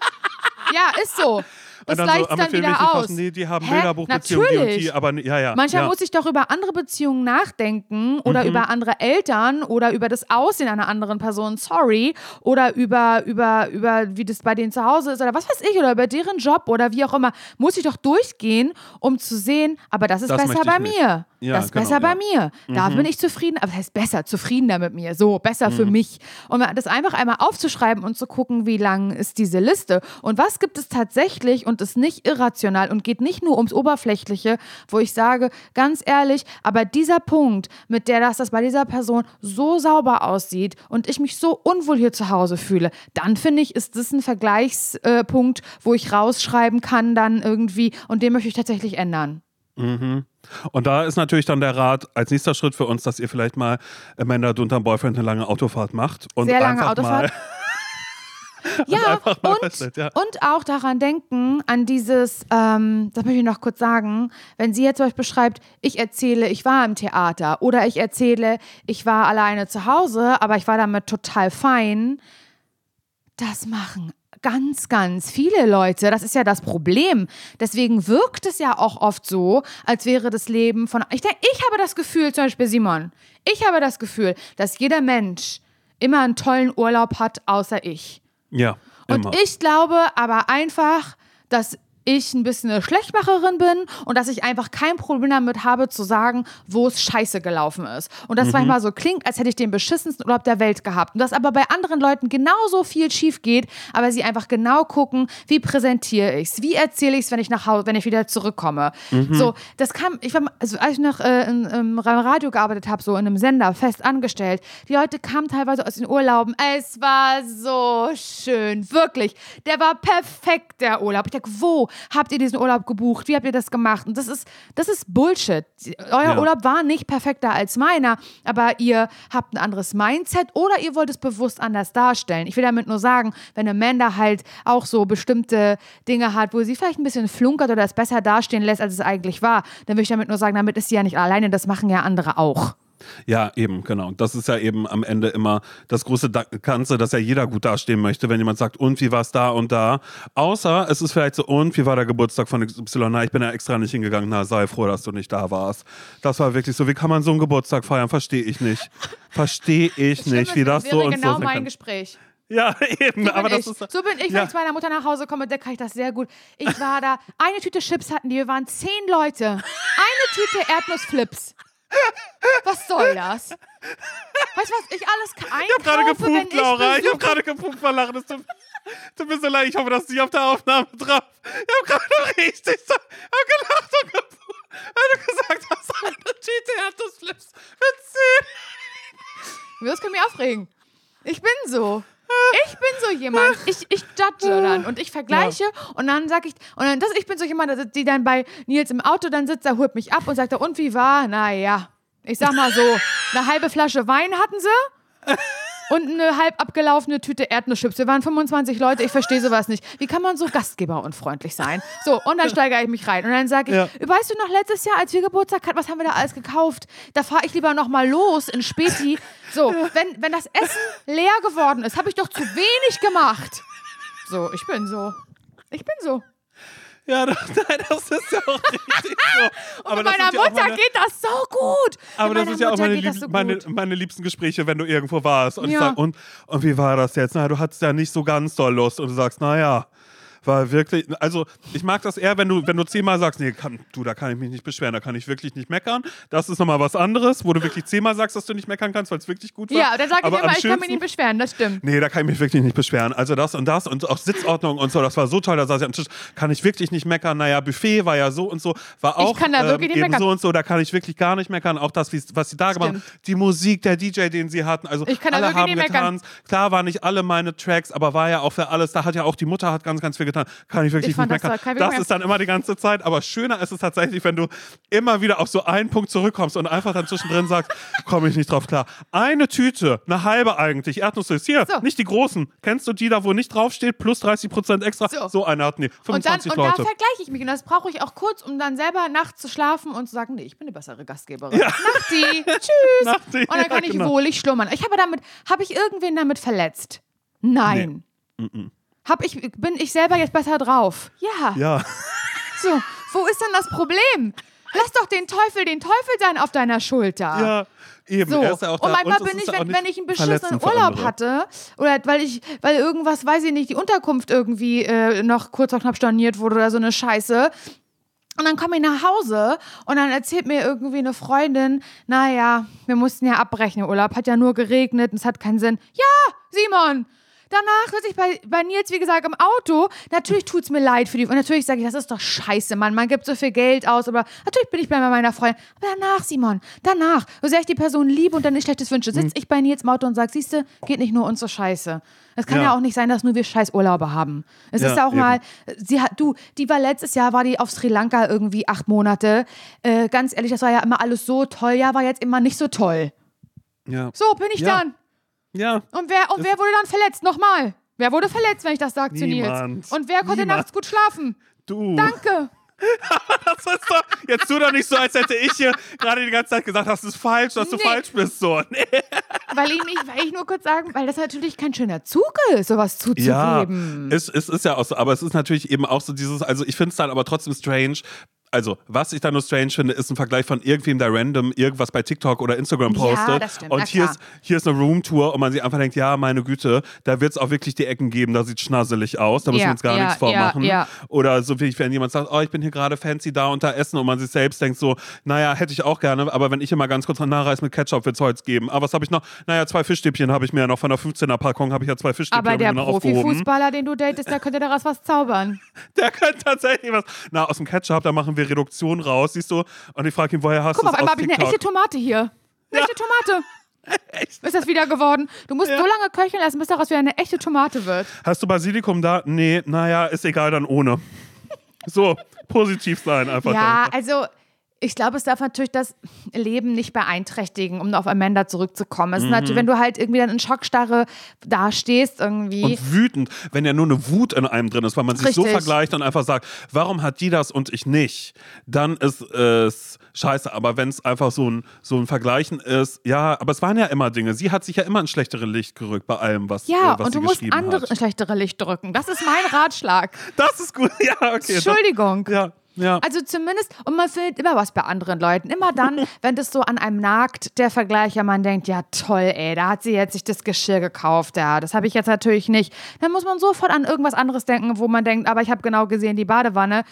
Ja, ist so. Das dann so, dann wieder aus. nee, die haben Hä? Bilderbuchbeziehungen, die und die, aber ja, ja. Manchmal ja. muss ich doch über andere Beziehungen nachdenken oder Mhm. über andere Eltern oder über das Aussehen einer anderen Person, sorry, oder über, über, über wie das bei denen zu Hause ist oder was weiß ich, oder über deren Job oder wie auch immer. Muss ich doch durchgehen, um zu sehen, aber das ist Das besser bei nicht. mir. Ja, das ist genau, besser bei ja. mir. Da bin ich zufrieden, aber das heißt besser, zufriedener mit mir, so, besser für mich. Und das einfach einmal aufzuschreiben und zu gucken, wie lang ist diese Liste und was gibt es tatsächlich und ist nicht irrational und geht nicht nur ums Oberflächliche, wo ich sage, ganz ehrlich, aber dieser Punkt, mit der das, das bei dieser Person so sauber aussieht und ich mich so unwohl hier zu Hause fühle, dann finde ich, ist das ein Vergleichspunkt, wo ich rausschreiben kann, dann irgendwie, und den möchte ich tatsächlich ändern. Und da ist natürlich dann der Rat als nächster Schritt für uns, dass ihr vielleicht mal Amanda, du und dein Boyfriend eine lange Autofahrt macht. Und Sehr lange einfach Autofahrt. Mal, Ja, und, ja. und auch daran denken, an dieses, ähm, das möchte ich noch kurz sagen, wenn sie jetzt zum Beispiel schreibt, ich erzähle, ich war im Theater oder ich erzähle, ich war alleine zu Hause, aber ich war damit total fein, das machen ganz, ganz viele Leute. Das ist ja das Problem. Deswegen wirkt es ja auch oft so, als wäre das Leben von. Ich denke, ich habe das Gefühl, zum Beispiel Simon, ich habe das Gefühl, dass jeder Mensch immer einen tollen Urlaub hat, außer ich. Ja, Und immer. ich glaube aber einfach, dass ich ein bisschen eine Schlechtmacherin bin und dass ich einfach kein Problem damit habe zu sagen, wo es scheiße gelaufen ist. Und das manchmal so klingt, als hätte ich den beschissensten Urlaub der Welt gehabt. Und dass aber bei anderen Leuten genauso viel schief geht, aber sie einfach genau gucken, wie präsentiere ich es, wie erzähle ich es, wenn ich nach Hause, wenn ich wieder zurückkomme. So, das kam, ich war, also als ich noch äh, in, im Radio gearbeitet habe, so in einem Sender, fest angestellt, die Leute kamen teilweise aus den Urlauben. Es war so schön, wirklich. Der war perfekt, der Urlaub. Ich dachte, wo habt ihr diesen Urlaub gebucht? Wie habt ihr das gemacht? Und das ist, das ist Bullshit. Euer Ja. Urlaub war nicht perfekter als meiner, aber ihr habt ein anderes Mindset oder ihr wollt es bewusst anders darstellen. Ich will damit nur sagen, wenn Amanda halt auch so bestimmte Dinge hat, wo sie vielleicht ein bisschen flunkert oder es besser dastehen lässt, als es eigentlich war, dann will ich damit nur sagen, damit ist sie ja nicht alleine, das machen ja andere auch. Ja, eben, genau. Das ist ja eben am Ende immer das große Ganze, dass ja jeder gut dastehen möchte, wenn jemand sagt, und wie war es da und da. Außer es ist vielleicht so, und wie war der Geburtstag von XY? Na, ich bin ja extra nicht hingegangen. Na, sei froh, dass du nicht da warst. Das war wirklich so, wie kann man so einen Geburtstag feiern? Verstehe ich nicht. Verstehe ich nicht, wie das so wäre und genau so sein mein kann. Gespräch. Ja, eben, So aber bin das ich. ist. so bin ich, wenn Ja. ich zu meiner Mutter nach Hause komme, da kann ich das sehr gut. Ich war da, eine Tüte Chips hatten die, wir waren zehn Leute. Eine Tüte Erdnussflips. Was soll das? Weißt du, was ich alles ka- Ich hab gerade einkaufe, gepupt, Laura. Ich Besuch- hab gerade gepupt vor Lachen. Es tut, tut mir so leid. Ich hoffe, dass du nicht auf der Aufnahme drauf. Ich hab gerade richtig so hab gelacht und gepupt, weil du gesagt hast, eine Tüte Erdnussflips für 10. Das kann mich aufregen. Ich bin so. Ich bin so jemand. Ich, ich judge dann und ich vergleiche und dann sag ich, und dann, das, ich bin so jemand, die dann bei Nils im Auto dann sitzt, er holt mich ab und sagt, und wie war? Naja, ich sag mal so, eine halbe Flasche Wein hatten sie und eine halb abgelaufene Tüte Erdnusschips. Wir waren 25 Leute, ich verstehe sowas nicht. Wie kann man so gastgeberunfreundlich sein? So, und dann steigere ich mich rein und dann sage ich, Ja. weißt du noch letztes Jahr, als wir Geburtstag hatten, was haben wir da alles gekauft? Da fahre ich lieber noch mal los in Späti. So, wenn, wenn das Essen leer geworden ist, habe ich doch zu wenig gemacht. So, ich bin so. Ich bin so. Ja, das, nein, das ist ja auch richtig so. Aber das meiner ja Mutter meine, geht das so gut. aber das ist ja auch meine, lieb, so meine, meine liebsten Gespräche, wenn du irgendwo warst und ich Ja. sag, und, und wie war das jetzt? Na, du hattest ja nicht so ganz doll Lust und du sagst, naja, war wirklich, also ich mag das eher, wenn du, wenn du zehnmal sagst, nee, kann, du, da kann ich mich nicht beschweren, da kann ich wirklich nicht meckern. Das ist nochmal was anderes, wo du wirklich zehnmal sagst, dass du nicht meckern kannst, weil es wirklich gut war. Ja, dann sage ich immer, ich kann mich nicht beschweren, das stimmt. Nee, da kann ich mich wirklich nicht beschweren. Also das und das und auch Sitzordnung und so, das war so toll, da saß ich am Tisch, kann ich wirklich nicht meckern. Naja, Buffet war ja so und so, war auch kann da wirklich nicht eben meckern. so und so, da kann ich wirklich gar nicht meckern. Auch das, was sie da gemacht haben, die Musik, der DJ, den sie hatten, also Ich da alle haben nicht meckern. getanzt. Klar waren nicht alle meine Tracks, aber war ja auch für alles, da hat ja auch die Mutter hat ganz, ganz viel getan. Kann ich wirklich Ich nicht das meckern. Das wirklich ist dann immer die ganze Zeit, aber schöner ist es tatsächlich, wenn du immer wieder auf so einen Punkt zurückkommst und einfach dann zwischendrin sagst, komme ich nicht drauf klar. Eine Tüte, eine halbe eigentlich, Erdnusschips, hier, So. nicht die großen. Kennst du die da, wo nicht draufsteht, plus 30% extra? So. So, eine hatten die, Und, dann, 25 und da Leute. vergleiche ich mich. Und das brauche ich auch kurz, um dann selber nachts zu schlafen und zu sagen, nee, ich bin eine bessere Gastgeberin. Nachti, tschüss. Nachti, und dann ja, kann ich genau. wohlig schlummern. Ich habe damit, habe ich irgendwen damit verletzt? Nein. Hab ich, bin ich selber jetzt besser drauf? Ja. Ja, So, wo ist denn das Problem? Lass doch den Teufel den Teufel sein auf deiner Schulter. ja, eben. So. Ja und manchmal es bin ich, wenn, wenn ich einen beschissenen Urlaub hatte oder weil ich, weil irgendwas, weiß ich nicht, die Unterkunft irgendwie äh, noch kurz und knapp storniert wurde oder so eine Scheiße. Und dann komme ich nach Hause und dann erzählt mir irgendwie eine Freundin, naja, wir mussten ja abbrechen, Urlaub hat ja nur geregnet und es hat keinen Sinn. Ja, Simon! Danach sitze ich bei, bei Nils, wie gesagt, im Auto. Natürlich tut es mir leid für die. Und natürlich sage ich, das ist doch scheiße, Mann. Man gibt so viel Geld aus. Aber natürlich bin ich bei meiner Freundin. Aber danach, Simon, danach, so sehr ich die Person liebe und dann nicht schlechtes wünsche, sitze ich bei Nils im Auto und sage, siehst du, geht nicht nur uns so scheiße. Es kann ja. Ja. auch nicht sein, dass nur wir scheiß Urlaube haben. Es Ja, ist auch eben. mal, sie hat, du, die war letztes Jahr, war die auf Sri Lanka irgendwie acht Monate. Äh, ganz ehrlich, das war ja immer alles so toll. Ja, war jetzt immer nicht so toll. Ja. So bin ich Ja. dann. Ja. Und wer, und wer wurde dann verletzt? Nochmal. Wer wurde verletzt, wenn ich das sage zu Nils? Und wer konnte Niemand. nachts gut schlafen? Du. Danke. Das ist doch, jetzt tu doch nicht so, als hätte ich hier gerade die ganze Zeit gesagt, das ist falsch, dass du Nee. falsch bist. So. Nee. Weil ich, mich, weil ich nur kurz sagen, weil das natürlich kein schöner Zug ist, sowas Ja, zuzugeben. es, es ist ja auch so, aber es ist natürlich eben auch so dieses, also ich finde es dann aber trotzdem strange. Also, was ich da nur strange finde, ist ein Vergleich von irgendwem, der random irgendwas bei TikTok oder Instagram Ja, postet. das stimmt, und na hier klar. ist, hier ist eine Roomtour und man sich einfach denkt, ja, meine Güte, da wird es auch wirklich die Ecken geben, da sieht schnasselig aus, da müssen Ja, wir uns gar ja, nichts vormachen. ja, ja. Oder so wie wenn jemand sagt, oh, ich bin hier gerade fancy da unter Essen und man sich selbst denkt so, naja, hätte ich auch gerne, aber wenn ich hier mal ganz kurz nachreiß mit Ketchup, wird es heute geben. Aber was habe ich noch? Naja, zwei Fischstäbchen habe ich mir ja noch von der 15er Packung, habe ich ja zwei Fischstäbchen Aber der. Profifußballer, den du datest, der könnte daraus was zaubern. Der kann tatsächlich was. Na, aus dem Ketchup, da machen wir Reduktion raus, siehst du? Und ich frage ihn, woher hast Guck du mal, auf es einmal habe ich eine echte Tomate hier. Eine echte Tomate. Ist das wieder geworden? Du musst so lange köcheln lassen, bis daraus wieder eine echte Tomate wird. Hast du Basilikum da? Nee, naja, ist egal, dann ohne. So, positiv sein einfach. Ja, dann. also ich glaube, es darf natürlich das Leben nicht beeinträchtigen, um auf Amanda zurückzukommen. Es ist natürlich, wenn du halt irgendwie dann in Schockstarre dastehst irgendwie. Mhm. Und wütend, wenn ja nur eine Wut in einem drin ist, weil man sich so Richtig. vergleicht und einfach sagt, warum hat die das und ich nicht, dann ist es scheiße. Aber wenn es einfach so ein, so ein Vergleichen ist, ja, aber es waren ja immer Dinge. Sie hat sich ja immer ins schlechtere Licht gerückt bei allem, was, ja, äh, was und du musst andere hat. schlechtere Licht drücken. Das ist mein Ratschlag. Das ist gut, ja, okay. das- Entschuldigung. Ja, ja. Also zumindest, und man findet immer was bei anderen Leuten. Immer dann, wenn das so an einem nagt, der Vergleich, ja, man denkt, ja toll, ey, da hat sie jetzt sich das Geschirr gekauft, ja, das habe ich jetzt natürlich nicht. Dann muss man sofort an irgendwas anderes denken, wo man denkt, aber ich habe genau gesehen, die Badewanne,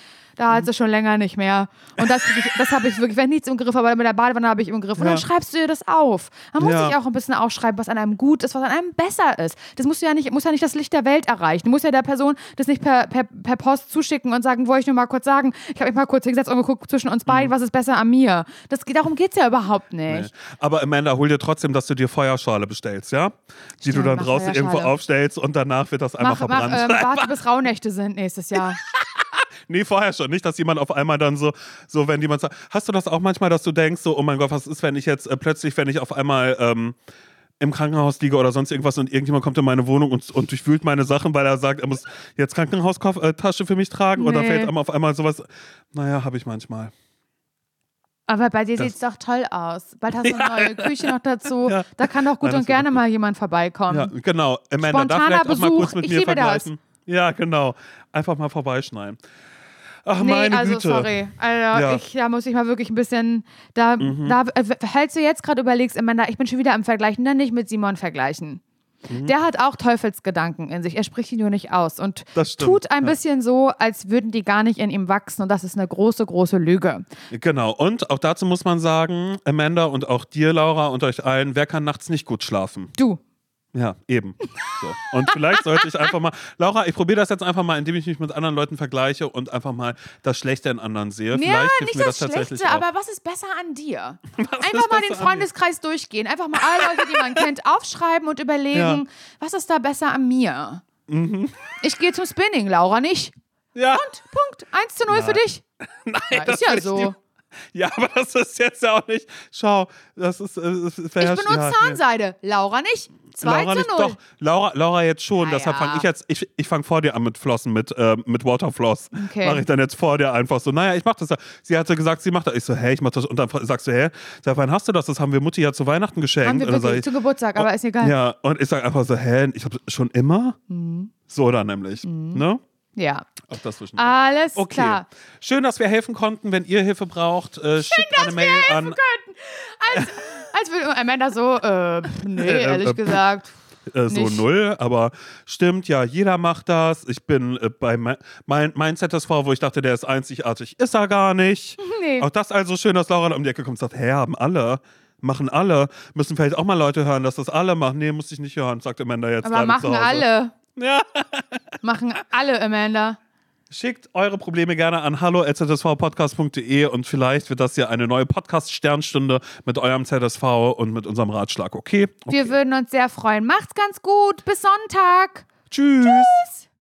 da hat sie schon länger nicht mehr. Und das, das habe ich wirklich, wenn nichts im Griff, aber mit der Badewanne habe ich im Griff. Und dann Ja. schreibst du dir das auf. Man muss Ja. sich auch ein bisschen aufschreiben, was an einem gut ist, was an einem besser ist. Das musst du ja nicht, muss ja nicht das Licht der Welt erreichen. Du musst ja der Person das nicht per, per, per Post zuschicken und sagen, wollte ich nur mal kurz sagen, ich habe mich mal kurz hingesetzt und geguckt zwischen uns beiden, was ist besser an mir. Das, darum geht es ja überhaupt nicht. Aber Amanda, hol dir trotzdem, dass du dir Feuerschale bestellst, ja? Die du Stimmt, dann mach draußen irgendwo aufstellst und danach wird das einmal Mach, mach, verbrannt. ähm, warte, bis Rauhnächte sind nächstes Jahr. Nee, vorher schon. Nicht, dass jemand auf einmal dann so, so wenn jemand sagt, hast du das auch manchmal, dass du denkst, so, oh mein Gott, was ist, wenn ich jetzt äh, plötzlich, wenn ich auf einmal ähm, im Krankenhaus liege oder sonst irgendwas und irgendjemand kommt in meine Wohnung und, und durchwühlt meine Sachen, weil er sagt, er muss jetzt Krankenhaustasche für mich tragen Nee. fällt einem auf einmal sowas. Naja, habe ich manchmal. Aber bei dir sieht es doch toll aus. Bald hast du eine neue Küche noch dazu. Ja. Da kann doch gut Nein, und gerne gut. mal jemand vorbeikommen. Ja, genau. Amanda, da Spontaner vielleicht auch mal Besuch, kurz mit ich mir liebe das. Ja, genau. Einfach mal vorbeischneiden. Ach, Nee, meine also Güte. sorry. Also, Ja. Mhm. ich, da muss ich mal wirklich ein bisschen. Da, da äh, falls du jetzt gerade überlegst, Amanda, ich bin schon wieder am Vergleichen, dann nicht mit Simon vergleichen. Mhm. Der hat auch Teufelsgedanken in sich. Er spricht die nur nicht aus und tut ein ja. bisschen so, als würden die gar nicht in ihm wachsen. Und das ist eine große, große Lüge. Genau. Und auch dazu muss man sagen, Amanda und auch dir, Laura, und euch allen, wer kann nachts nicht gut schlafen? Du. Ja, eben. So. Und vielleicht sollte ich einfach mal, Laura, ich probiere das jetzt einfach mal, indem ich mich mit anderen Leuten vergleiche und einfach mal das Schlechte in anderen sehe. Ja, vielleicht nicht mir das, das Schlechte, auch. aber was ist besser an dir? ist Einfach mal den? Freundeskreis durchgehen. Einfach mal alle Leute, die man kennt, aufschreiben und überlegen, Ja. Mhm. was ist da besser an mir? Ich gehe zum Spinning, Laura, nicht? ja. Und, Punkt. 1 zu 0 für dich. Nein, Ja, das ist ja so. Ja, aber das ist jetzt ja auch nicht. Schau, das ist. äh, Es Ich benutze Zahnseide. Laura nicht. 2 Laura zu nicht, 0. doch, Laura, Laura jetzt schon, Ja, deshalb ja. fange ich jetzt, ich, ich fange vor dir an mit Flossen, mit, äh, mit Waterfloss. Okay. Mache ich dann jetzt vor dir einfach so, naja, ich mach das ja. Sie hatte gesagt, sie macht das. Ich so, hä, ich mach das. Und dann sagst du, hä, sag, wann hast du das? Das haben wir Mutti ja zu Weihnachten geschenkt. Haben wir Und wirklich ich, zu Geburtstag, aber ist egal. Ja. ja, und ich sag einfach so, hä, ich hab schon immer? Mhm. So dann nämlich, ne? Auch das zwischen. Alles Okay. klar. Schön, dass wir helfen konnten. Wenn ihr Hilfe braucht, äh, schickt eine Mail an Als, als würde Amanda so, äh, nee, Äh, ehrlich äh, gesagt. äh, so Nicht. null, aber stimmt, ja, jeder macht das. Ich bin äh, bei mein, mein, ZSV, wo ich dachte, der ist einzigartig, ist er gar nicht. Nee. Auch das also schön, dass Laura um die Ecke kommt und sagt, hä, haben alle, machen alle. Müssen vielleicht auch mal Leute hören, dass das alle machen. Nee, muss ich nicht hören, sagt Amanda jetzt Aber machen alle. Ja. Machen alle, Amanda. Schickt eure Probleme gerne an hallo.zsvpodcast.de und vielleicht wird das ja eine neue Podcast-Sternstunde mit eurem ZSV und mit unserem Ratschlag, okay? okay. Wir würden uns sehr freuen. Macht's ganz gut. Bis Sonntag. Tschüss.